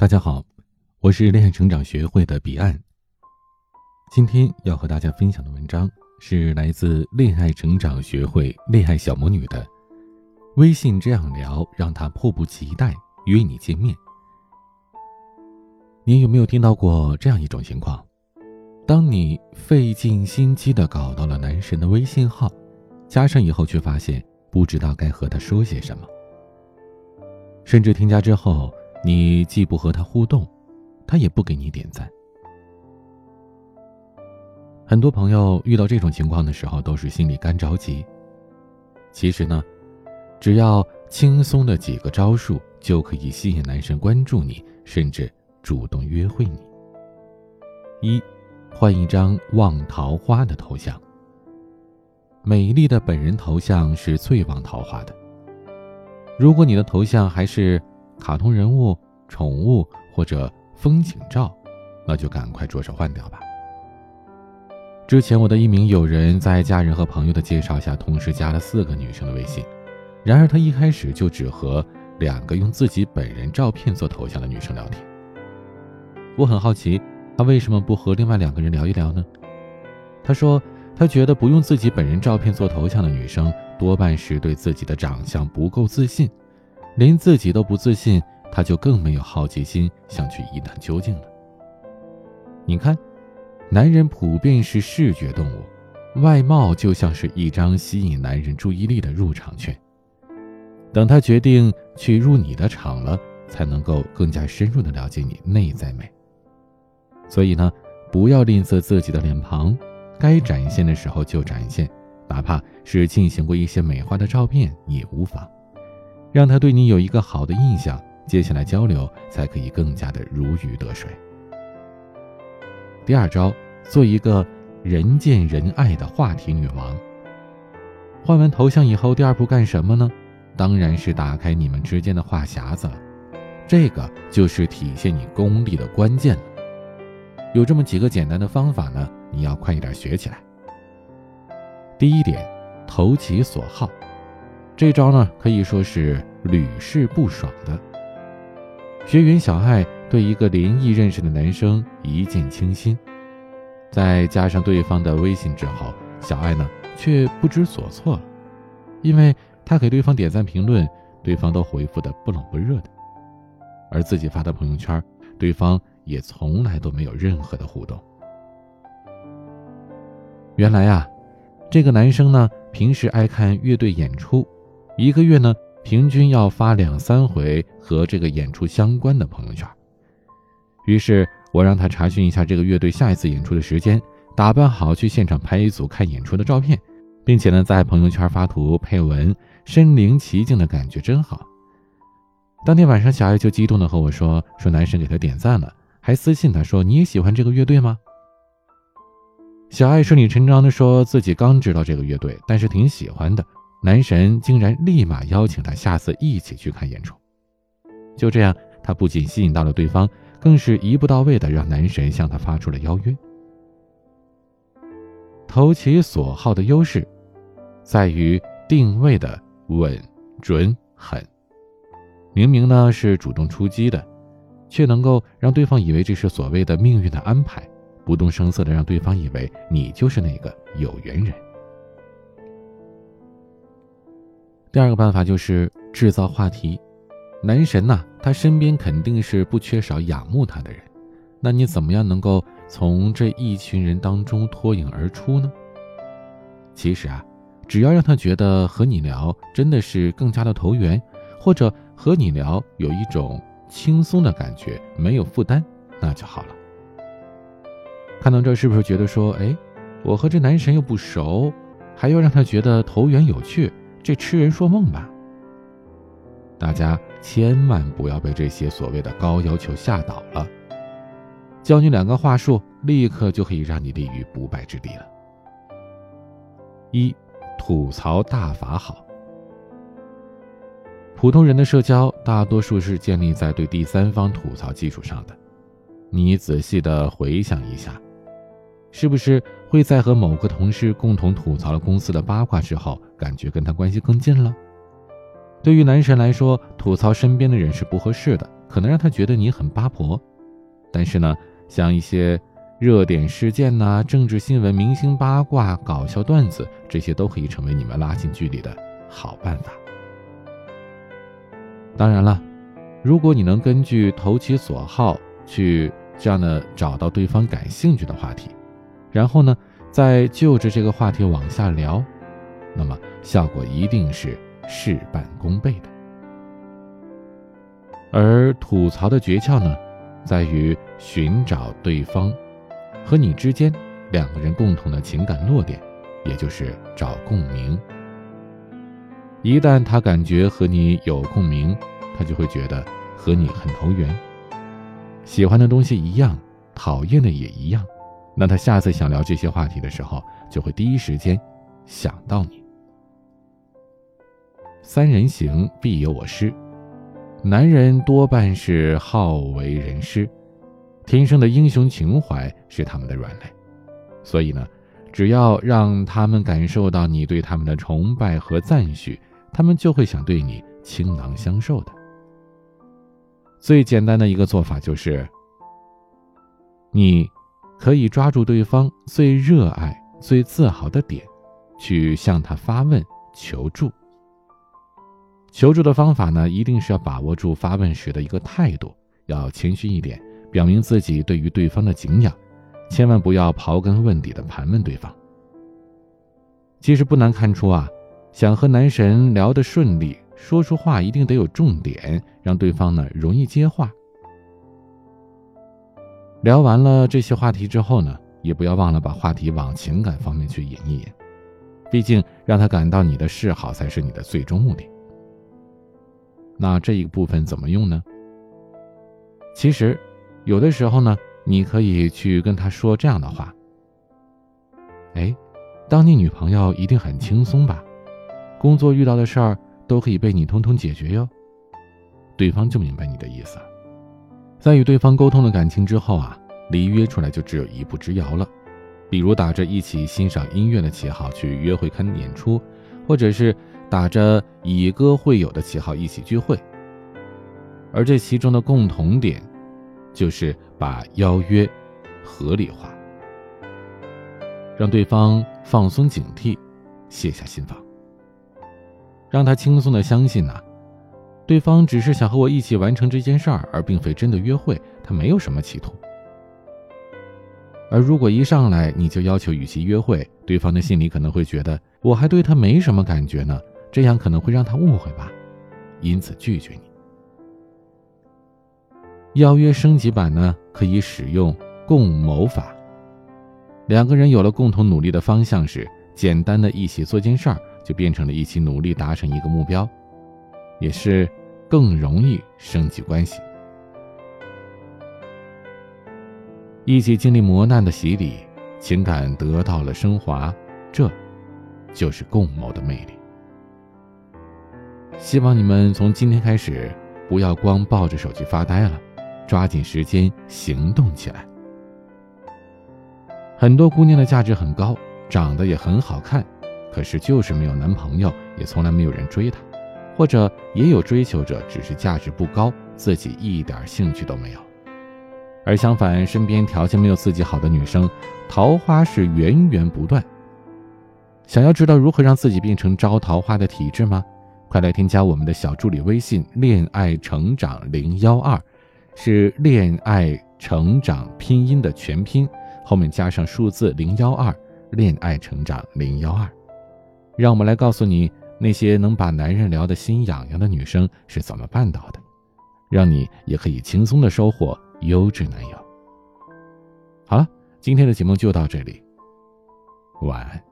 大家好，我是恋爱成长学会的彼岸。今天要和大家分享的文章是来自恋爱成长学会恋爱小魔女的。微信这样聊，让他迫不及待约你见面。你有没有听到过这样一种情况？当你费尽心机的搞到了男神的微信号，加上以后却发现不知道该和他说些什么，甚至添加之后。你既不和他互动，他也不给你点赞。很多朋友遇到这种情况的时候，都是心里干着急。其实呢，只要轻松的几个招数，就可以吸引男神关注你，甚至主动约会你。一，换一张旺桃花的头像。美丽的本人头像是最旺桃花的。如果你的头像还是……卡通人物、宠物或者风景照，那就赶快着手换掉吧。之前我的一名友人在家人和朋友的介绍下，同时加了四个女生的微信，然而他一开始就只和两个用自己本人照片做头像的女生聊天。我很好奇，他为什么不和另外两个人聊一聊呢？他说，他觉得不用自己本人照片做头像的女生，多半是对自己的长相不够自信。连自己都不自信，他就更没有好奇心想去一探究竟了。你看，男人普遍是视觉动物，外貌就像是一张吸引男人注意力的入场券。等他决定去入你的场了，才能够更加深入的了解你内在美。所以呢，不要吝啬自己的脸庞，该展现的时候就展现，哪怕是进行过一些美化的照片也无妨。让他对你有一个好的印象，接下来交流才可以更加的如鱼得水。第二招，做一个人见人爱的话题女王。换完头像以后，第二步干什么呢？当然是打开你们之间的话匣子了。这个就是体现你功力的关键了。有这么几个简单的方法呢，你要快一点学起来。第一点，投其所好。这招呢，可以说是屡试不爽的。学员小爱对一个联谊认识的男生一见倾心，在加上对方的微信之后，小爱呢却不知所措了，因为他给对方点赞评论，对方都回复的不冷不热的，而自己发的朋友圈，对方也从来都没有任何的互动。原来啊，这个男生呢，平时爱看乐队演出。一个月呢，平均要发两三回和这个演出相关的朋友圈。于是我让他查询一下这个乐队下一次演出的时间，打扮好去现场拍一组看演出的照片，并且呢在朋友圈发图配文，身临其境的感觉真好。当天晚上，小爱就激动的和我说：“说男神给他点赞了，还私信他说你也喜欢这个乐队吗？”小爱顺理成章的说自己刚知道这个乐队，但是挺喜欢的。男神竟然立马邀请他下次一起去看演出，就这样，他不仅吸引到了对方，更是一步到位的让男神向他发出了邀约。投其所好的优势，在于定位的稳、准、狠。明明呢是主动出击的，却能够让对方以为这是所谓的命运的安排，不动声色的让对方以为你就是那个有缘人。第二个办法就是制造话题，男神呐，他身边肯定是不缺少仰慕他的人，那你怎么样能够从这一群人当中脱颖而出呢？其实啊，只要让他觉得和你聊真的是更加的投缘，或者和你聊有一种轻松的感觉，没有负担，那就好了。看到这是不是觉得说，哎，我和这男神又不熟，还要让他觉得投缘有趣？这痴人说梦吧！大家千万不要被这些所谓的高要求吓倒了。教你两个话术，立刻就可以让你立于不败之地了。一，吐槽大法好。普通人的社交大多数是建立在对第三方吐槽基础上的。你仔细的回想一下。是不是会在和某个同事共同吐槽了公司的八卦之后，感觉跟他关系更近了？对于男神来说，吐槽身边的人是不合适的，可能让他觉得你很八婆。但是呢，像一些热点事件呐、政治新闻、明星八卦、搞笑段子，这些都可以成为你们拉近距离的好办法。当然了，如果你能根据投其所好去这样的找到对方感兴趣的话题，然后呢，再就着这个话题往下聊，那么效果一定是事半功倍的。而吐槽的诀窍呢？在于寻找对方和你之间两个人共同的情感落点，也就是找共鸣。一旦他感觉和你有共鸣，他就会觉得和你很投缘，喜欢的东西一样，讨厌的也一样，那他下次想聊这些话题的时候，就会第一时间想到你。三人行必有我师。男人多半是好为人师，天生的英雄情怀是他们的软肋，所以呢，只要让他们感受到你对他们的崇拜和赞许，他们就会想对你倾囊相授的。最简单的一个做法就是，你可以抓住对方最热爱、最自豪的点，去向他发问求助。求助的方法呢，一定是要把握住发问时的一个态度，要谦虚一点，表明自己对于对方的敬仰，千万不要刨根问底的盘问对方。其实不难看出啊，想和男神聊得顺利，说出话一定得有重点，让对方呢容易接话。聊完了这些话题之后呢，也不要忘了把话题往情感方面去引一引，毕竟让他感到你的示好才是你的最终目的。那这一部分怎么用呢？其实，有的时候呢，你可以去跟他说这样的话：“哎，当你女朋友一定很轻松吧？工作遇到的事儿都可以被你通通解决哟。”对方就明白你的意思。在与对方沟通了感情之后啊，离约出来就只有一步之遥了。比如打着一起欣赏音乐的旗号去约会看演出，或者是。打着以歌会友的旗号一起聚会，而这其中的共同点，就是把邀约合理化，让对方放松警惕，卸下心防，让他轻松的相信呐，对方只是想和我一起完成这件事儿，而并非真的约会，他没有什么企图。而如果一上来你就要求与其约会，对方的心里可能会觉得我还对他没什么感觉呢。这样可能会让他误会吧，因此拒绝你。邀约升级版呢，可以使用共谋法。两个人有了共同努力的方向时，简单的一起做件事儿，就变成了一起努力达成一个目标，也是更容易升级关系。一起经历磨难的洗礼，情感得到了升华，这，就是共谋的魅力。希望你们从今天开始，不要光抱着手机发呆了，抓紧时间行动起来。很多姑娘的价值很高，长得也很好看，可是就是没有男朋友，也从来没有人追她，或者也有追求者，只是价值不高，自己一点兴趣都没有。而相反，身边条件没有自己好的女生，桃花是源源不断。想要知道如何让自己变成招桃花的体质吗？快来添加我们的小助理微信“恋爱成长零幺二”，是恋爱成长拼音的全拼，后面加上数字零幺二，恋爱成长零幺二。让我们来告诉你，那些能把男人聊得心痒痒的女生是怎么办到的，让你也可以轻松的收获优质男友。好了，今天的节目就到这里，晚安。